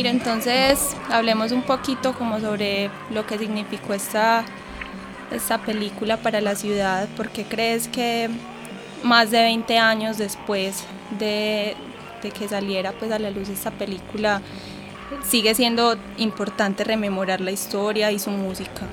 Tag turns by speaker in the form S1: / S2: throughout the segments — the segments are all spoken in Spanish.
S1: entonces hablemos un poquito como sobre lo que significó esta, esta película para la ciudad. ¿Por qué crees que más de 20 años después de, de que saliera pues a la luz esta película sigue siendo importante rememorar la historia y su música?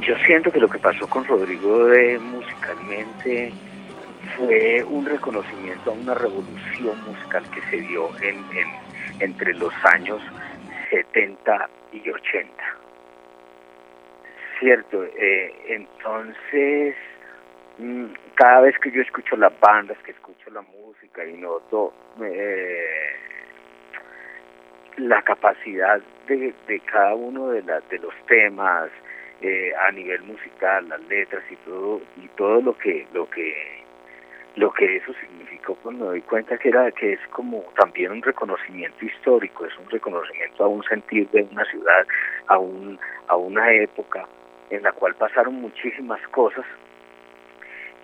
S2: Yo siento que lo que pasó con Rodrigo de musicalmente fue un reconocimiento a una revolución musical que se dio en, entre los años 70 y 80. Cierto, eh, entonces mm, cada vez que yo escucho las bandas, que escucho la música y noto eh, la capacidad de, cada uno de, de los temas eh, a nivel musical, las letras y todo y todo lo que lo que lo que eso significó pues me doy cuenta que era que es como también un reconocimiento histórico es un reconocimiento a un sentir de una ciudad a un a una época en la cual pasaron muchísimas cosas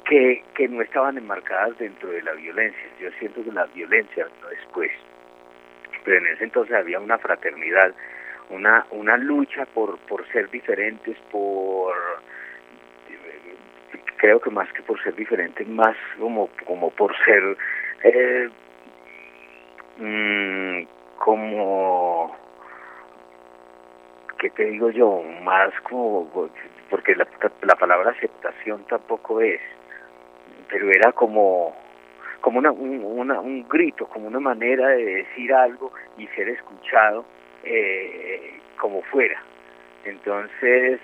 S2: que, que no estaban enmarcadas dentro de la violencia. Yo siento que la violencia vino después pero en ese entonces había una fraternidad una una lucha por por ser diferentes por creo que más que por ser diferentes más como como por ser eh, mm, como qué te digo yo más como porque la, la palabra aceptación tampoco es pero era como como una, una, un grito, como una manera de decir algo y ser escuchado eh, como fuera. Entonces,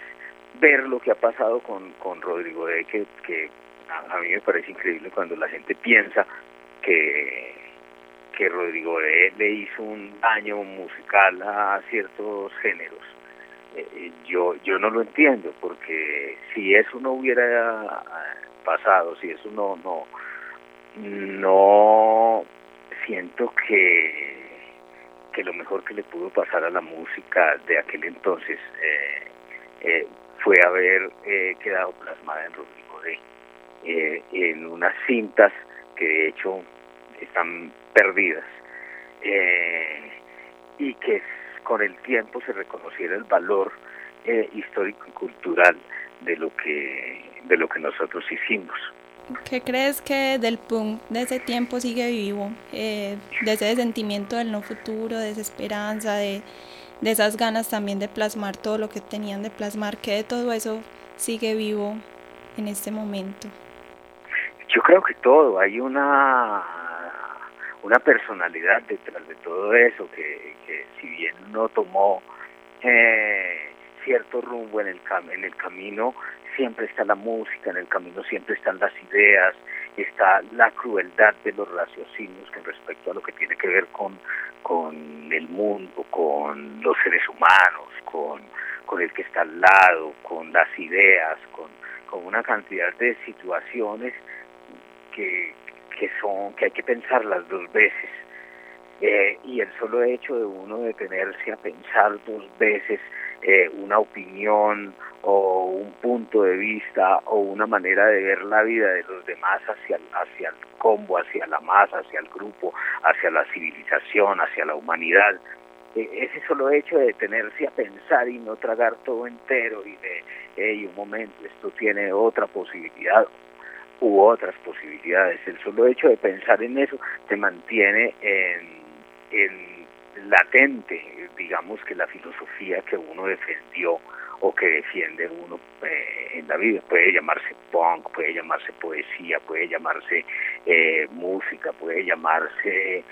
S2: ver lo que ha pasado con, con Rodrigo de que, a, mí me parece increíble cuando la gente piensa que, que Rodrigo de le hizo un daño musical a ciertos géneros. Eh, eh, yo, yo no lo entiendo, porque si eso no hubiera pasado, si eso no, no, no siento que que lo mejor que le pudo pasar a la música de aquel entonces eh, eh, fue haber eh, quedado plasmada en Rodrigo D en unas cintas que de hecho están perdidas y que con el tiempo se reconociera el valor histórico y cultural de lo que de lo que nosotros hicimos.
S1: ¿Qué crees que del punk de ese tiempo sigue vivo? Eh, de ese sentimiento del no futuro, de esa esperanza, de, de esas ganas también de plasmar todo lo que tenían de plasmar, ¿qué de todo eso sigue vivo en este momento?
S2: Yo creo que todo, hay una una personalidad detrás de todo eso que, que si bien no tomó eh, cierto rumbo en el, en el camino, siempre está la música, en el camino siempre están las ideas, está la crueldad de los raciocinios con respecto a lo que tiene que ver con, con el mundo, con los seres humanos, con, con el que está al lado, con las ideas, con, con una cantidad de situaciones que, que son, que hay que pensarlas dos veces. Eh, y el solo hecho de uno detenerse a pensar dos veces eh, una opinión o un punto de vista o una manera de ver la vida de los demás hacia, hacia el combo, hacia la masa, hacia el grupo, hacia la civilización, hacia la humanidad. E, ese solo hecho de detenerse a pensar y no tragar todo entero y de, hey, un momento, esto tiene otra posibilidad u otras posibilidades. El solo hecho de pensar en eso te mantiene en, en latente, digamos que la filosofía que uno defendió o que defiende uno eh, en la vida. Puede llamarse punk, puede llamarse poesía, puede llamarse eh, música, puede llamarse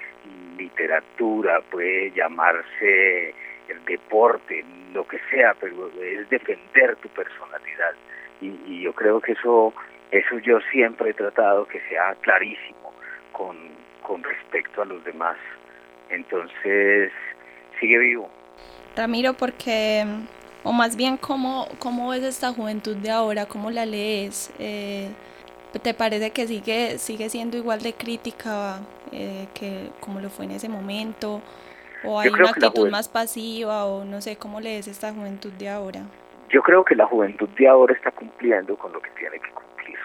S2: literatura, puede llamarse el deporte, lo que sea, pero es defender tu personalidad. Y, y yo creo que eso, eso yo siempre he tratado que sea clarísimo con, con respecto a los demás. Entonces, sigue vivo.
S1: Ramiro, porque o más bien cómo, cómo ves esta juventud de ahora, cómo la lees, eh, ¿te parece que sigue, sigue siendo igual de crítica eh, que como lo fue en ese momento? ¿O hay una actitud más pasiva o no sé, cómo lees esta juventud de ahora?
S2: Yo creo que la juventud de ahora está cumpliendo con lo que tiene que cumplir.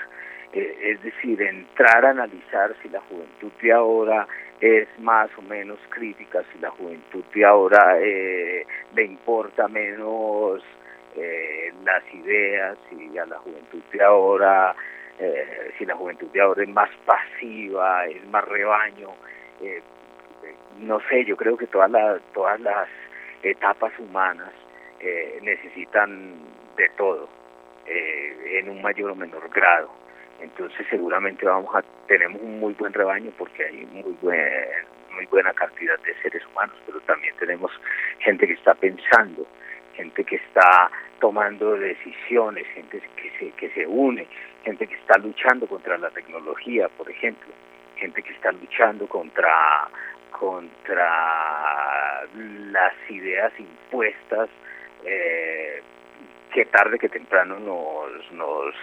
S2: es decir, entrar a analizar si la juventud de ahora es más o menos crítica, si la juventud de ahora le importa menos las ideas, si a la juventud de ahora eh, si la juventud de ahora es más pasiva, es más rebaño, eh, no sé, yo creo que todas las, todas las etapas humanas eh, necesitan de todo, en un mayor o menor grado. Entonces seguramente vamos a tenemos un muy buen rebaño porque hay muy buen, muy buena cantidad de seres humanos, pero también tenemos gente que está pensando, gente que está tomando decisiones, gente que se, que se une, gente que está luchando contra la tecnología, por ejemplo, gente que está luchando contra contra las ideas impuestas eh, que tarde que temprano nos nos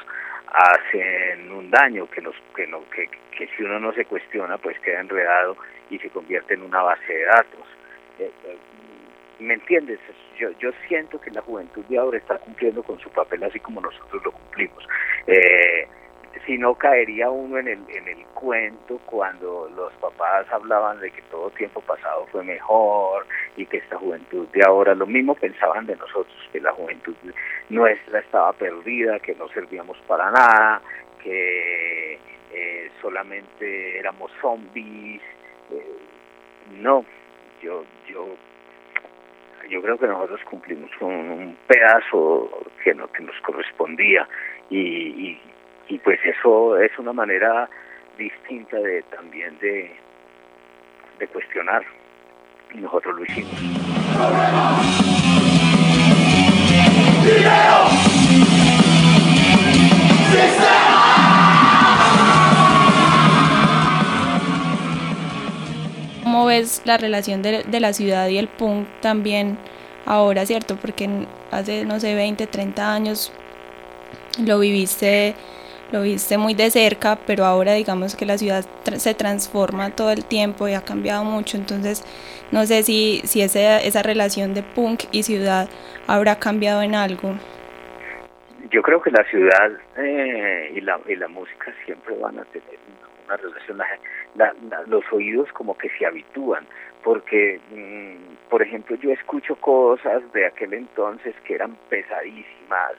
S2: hacen un daño que nos que no que, que si uno no se cuestiona pues queda enredado y se convierte en una base de datos eh, eh, ¿Me entiendes? Yo, yo siento que la juventud de ahora está cumpliendo con su papel así como nosotros lo cumplimos. Eh, si no caería uno en el, en el cuento cuando los papás hablaban de que todo tiempo pasado fue mejor y que esta juventud de ahora, lo mismo pensaban de nosotros, que la juventud nuestra estaba perdida, que no servíamos para nada, que eh, solamente éramos zombies. Eh, no, yo, yo yo creo que nosotros cumplimos con un pedazo que, no, que nos correspondía y, y, pues eso es una manera distinta de también de, de cuestionar y nosotros lo hicimos.
S1: ¿Cómo ves la relación de, de, la ciudad y el punk también ahora, cierto? Porque hace, no sé, 20, 30 años lo viviste, lo viste muy de cerca, pero ahora digamos que la ciudad se transforma todo el tiempo y ha cambiado mucho, entonces no sé si, si esa, esa relación de punk y ciudad habrá cambiado en algo.
S2: Yo creo que la ciudad eh, y, la, y la música siempre van a tener una relación, los oídos como que se habitúan, porque, mm, por ejemplo, yo escucho cosas de aquel entonces que eran pesadísimas,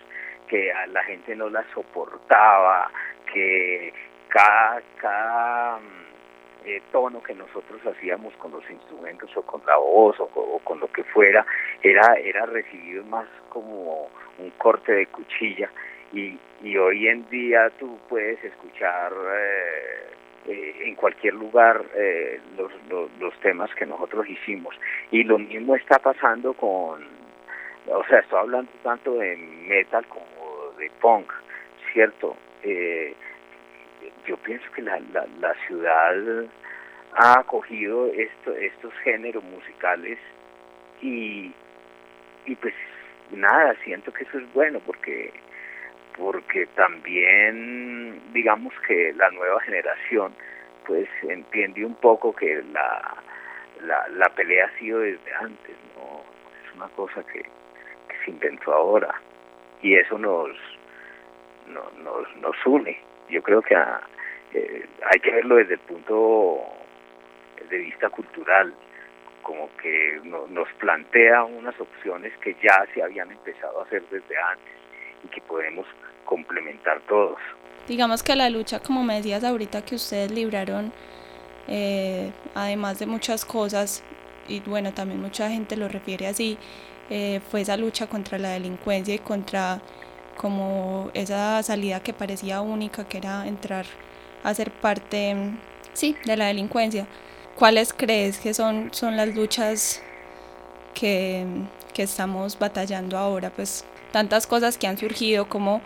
S2: que a la gente no las soportaba, que cada, cada mm, eh, tono que nosotros hacíamos con los instrumentos o con la voz o, con lo que fuera, era, era recibido más como un corte de cuchilla. Y, y hoy en día tú puedes escuchar eh, eh, en cualquier lugar eh, los, los, temas que nosotros hicimos. Y lo mismo está pasando con, o sea, estoy hablando tanto de metal como de punk, ¿cierto? Eh, yo pienso que la, la, la ciudad ha acogido esto, estos géneros musicales y, y pues nada, siento que eso es bueno porque porque también digamos que la nueva generación pues entiende un poco que la, la, la pelea ha sido desde antes, no es una cosa que, se inventó ahora y eso nos, nos, nos une. Yo creo que ah, eh, hay que verlo desde el punto de vista cultural, como que nos plantea unas opciones que ya se habían empezado a hacer desde antes y que podemos complementar todos.
S1: Digamos que la lucha, como me decías ahorita, que ustedes libraron, eh, además de muchas cosas, y bueno, también mucha gente lo refiere así, eh, fue esa lucha contra la delincuencia y contra como esa salida que parecía única, que era entrar a ser parte, sí, de la delincuencia. ¿Cuáles crees que son, son las luchas que, que estamos batallando ahora? Pues tantas cosas que han surgido, como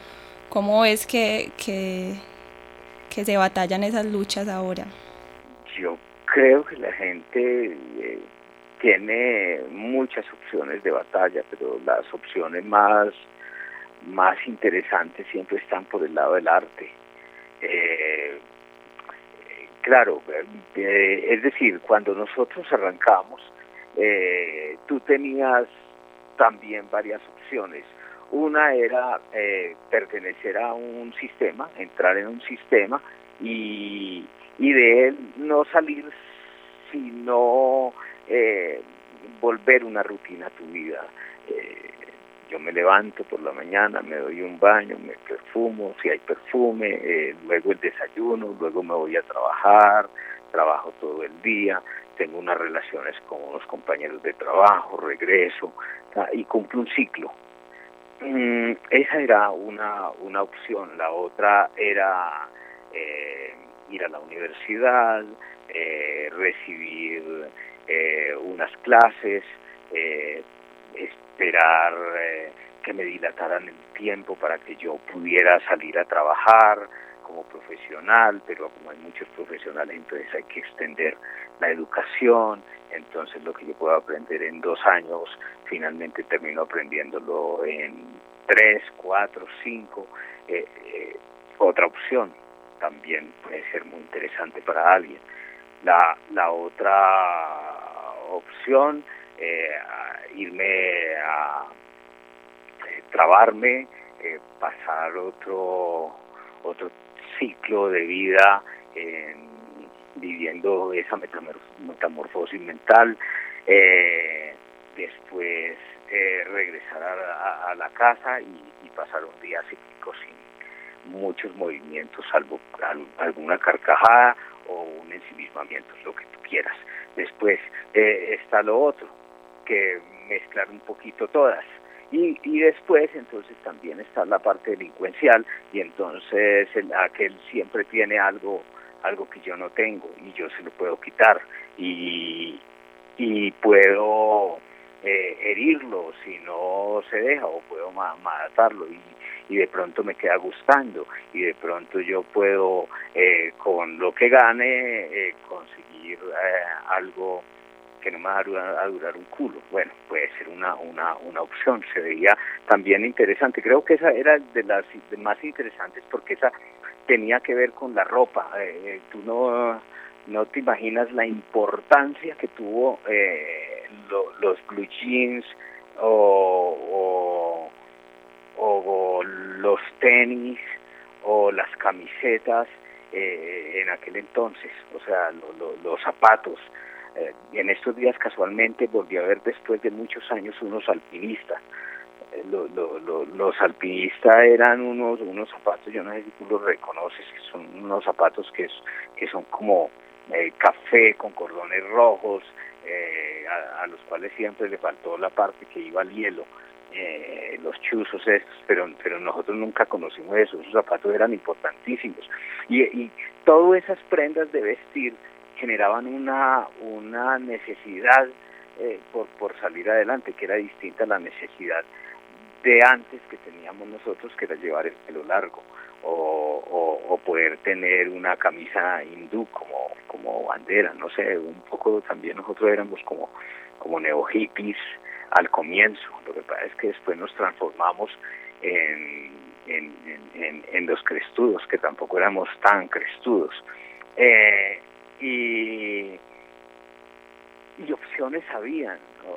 S1: cómo es que, que, que se batallan esas luchas ahora?
S2: Yo creo que la gente eh, tiene muchas opciones de batalla, pero las opciones más, más interesantes siempre están por el lado del arte. Eh, claro, eh, es decir, cuando nosotros arrancamos, tú tenías también varias opciones Una era eh, pertenecer a un sistema, entrar en un sistema y, y de él no salir sino eh, volver una rutina a tu vida. Eh, yo me levanto por la mañana, me doy un baño, me perfumo, si hay perfume, eh, luego el desayuno, luego me voy a trabajar, trabajo todo el día, tengo unas relaciones con unos compañeros de trabajo, regreso y cumplo un ciclo. Mm, esa era una, una opción, la otra era eh, ir a la universidad, eh, recibir eh, unas clases, eh, esperar eh, que me dilataran el tiempo para que yo pudiera salir a trabajar como profesional, pero como hay muchos profesionales, entonces hay que extender la educación, entonces lo que yo puedo aprender en dos años, finalmente termino aprendiéndolo en tres, cuatro, cinco. Eh, eh, otra opción también puede ser muy interesante para alguien. La, la otra opción, eh, irme a eh, trabarme, eh, pasar otro, otro ciclo de vida en, viviendo esa metamorfosis mental, eh, después regresar a, a, la casa y, y, pasar un día cíclico sin muchos movimientos, salvo alguna carcajada o un ensimismamiento, lo que tú quieras. Después eh, está lo otro, que mezclar un poquito todas. Y, y después entonces también está la parte delincuencial y entonces el, aquel siempre tiene algo algo que yo no tengo y yo se lo puedo quitar y, y puedo eh, herirlo si no se deja o puedo ma matarlo y, y de pronto me queda gustando y de pronto yo puedo eh, con lo que gane eh, conseguir eh, algo que no me va a durar, un culo. Bueno, puede ser una, una, una opción, se veía también interesante. Creo que esa era de las más interesantes porque esa tenía que ver con la ropa. Eh, tú no, no te imaginas la importancia que tuvo eh, lo, los blue jeans o, o, los tenis o las camisetas eh, en aquel entonces, o sea, lo, los zapatos. Eh, en estos días casualmente volví a ver después de muchos años unos alpinistas. Eh, lo, lo, lo, los alpinistas eran unos unos zapatos, yo no sé si tú los reconoces, que son unos zapatos que, que son como eh, café con cordones rojos, eh, a, a, los cuales siempre le faltó la parte que iba al hielo, eh, los chuzos estos, pero, pero nosotros nunca conocimos eso, esos zapatos eran importantísimos. Y, y todas esas prendas de vestir generaban una, una necesidad eh, por, por salir adelante, que era distinta a la necesidad de antes que teníamos nosotros, que era llevar el pelo largo o, o, poder tener una camisa hindú como, como bandera, no sé, un poco también nosotros éramos como, como neo hippies al comienzo, lo que pasa es que después nos transformamos en, en, en, en los crestudos, que tampoco éramos tan crestudos. Eh, y, y opciones habían. ¿no?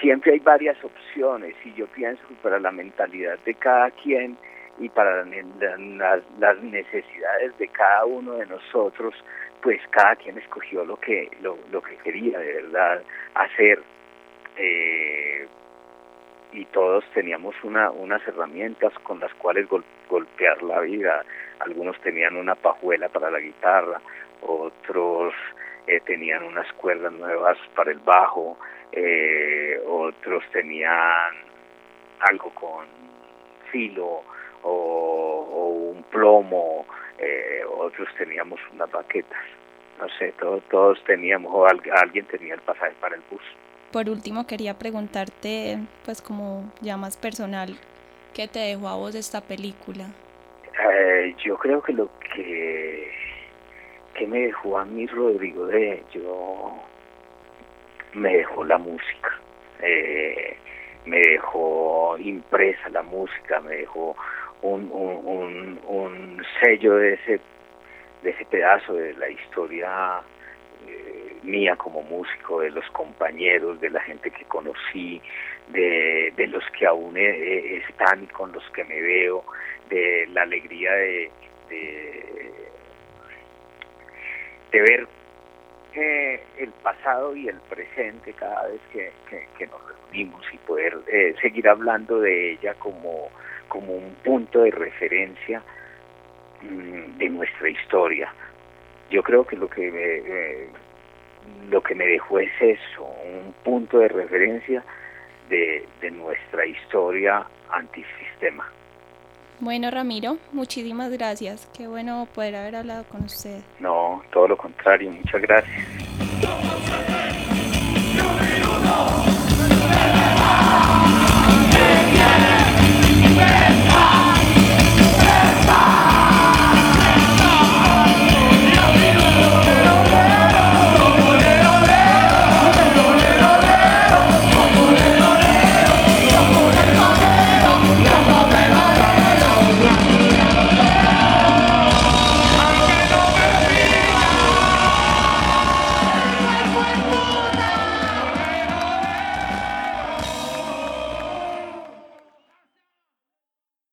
S2: Siempre hay varias opciones y yo pienso que para la mentalidad de cada quien y para las necesidades de cada uno de nosotros, pues cada quien escogió lo que lo, lo que quería de verdad hacer. Eh, y todos teníamos una, unas herramientas con las cuales gol, golpear la vida. Algunos tenían una pajuela para la guitarra, otros eh, tenían unas cuerdas nuevas para el bajo, eh, otros tenían algo con filo o, o un plomo, eh, otros teníamos unas baquetas, no sé, todos, todos teníamos, o al, alguien tenía el pasaje para el bus.
S1: Por último, quería preguntarte, pues como ya más personal, ¿qué te dejó a vos esta película?
S2: Eh, yo creo que lo que que me dejó a mí Rodrigo de yo me dejó la música eh, me dejó impresa la música me dejó un, un, un, sello de ese de ese pedazo de la historia eh, mía como músico, de los compañeros, de la gente que conocí, de, los que aún están y con los que me veo, de la alegría de, de, ver eh, el pasado y el presente cada vez que, nos reunimos y poder eh, seguir hablando de ella como, como un punto de referencia mm, de nuestra historia. Yo creo que lo que me, lo que me dejó es eso, un punto de referencia de, de nuestra historia antisistema.
S1: Bueno, Ramiro, muchísimas gracias. Qué bueno poder haber hablado con usted.
S2: No, todo lo contrario, muchas gracias.